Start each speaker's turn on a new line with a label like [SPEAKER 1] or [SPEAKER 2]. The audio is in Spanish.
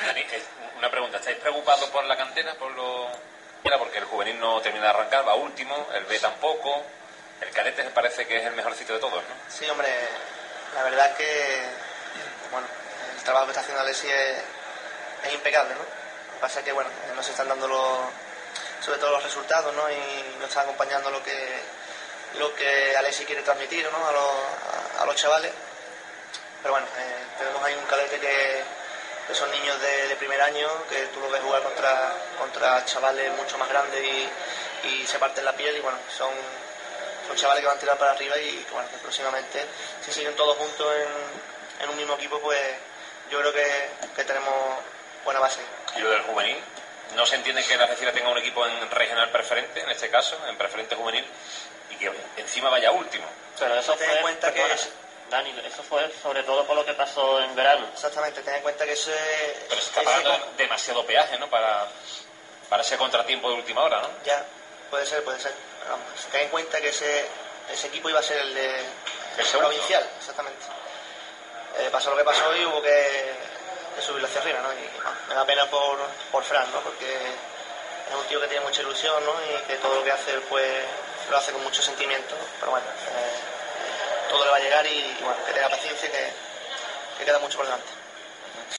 [SPEAKER 1] Eh, una pregunta, ¿estáis preocupados por la cantera? Por lo... Porque el juvenil no termina de arrancar, va último, el B tampoco, el cadete parece que es el mejor sitio de todos, ¿no?
[SPEAKER 2] Sí, hombre, la verdad que bueno, el trabajo que está haciendo Alessi es, impecable, ¿no? Lo que pasa es que, bueno, no se están dando los, sobre todo los resultados, ¿no? Y no está acompañando lo que, lo que Alessi quiere transmitir, ¿no? A los, a, los chavales. Pero bueno, eh, tenemos ahí un cadete que, que son niños de, primer año, que tú lo ves jugar contra, contra chavales mucho más grandes y, y se parten la piel y bueno, son son chavales que van a tirar para arriba y bueno, que próximamente, si siguen todos juntos en, en un mismo equipo, pues yo creo que, que, tenemos buena base.
[SPEAKER 1] ¿Y lo del juvenil? ¿No se entiende que la Algeciras tenga un equipo en regional preferente, en este caso, en preferente juvenil, y que encima vaya último?
[SPEAKER 3] Pero eso ten en cuenta que... Dani, eso fue sobre todo por lo que pasó en verano.
[SPEAKER 2] Exactamente, ten en cuenta que ese...
[SPEAKER 1] Pero está pagando demasiado peaje, ¿no? Para, para ese contratiempo de última hora, ¿no?
[SPEAKER 2] Ya, puede ser, puede ser vamos, ten en cuenta que ese, ese equipo iba a ser el de el provincial, exactamente. Eh, pasó lo que pasó y hubo que, subirlo hacia arriba, ¿no? Y me da pena por, por Fran, ¿no? Porque es un tío que tiene mucha ilusión, ¿no? Y que todo lo que hace, pues, lo hace con mucho sentimiento. Pero bueno, eh, todo le va a llegar y, bueno, que tenga paciencia que, que queda mucho por delante.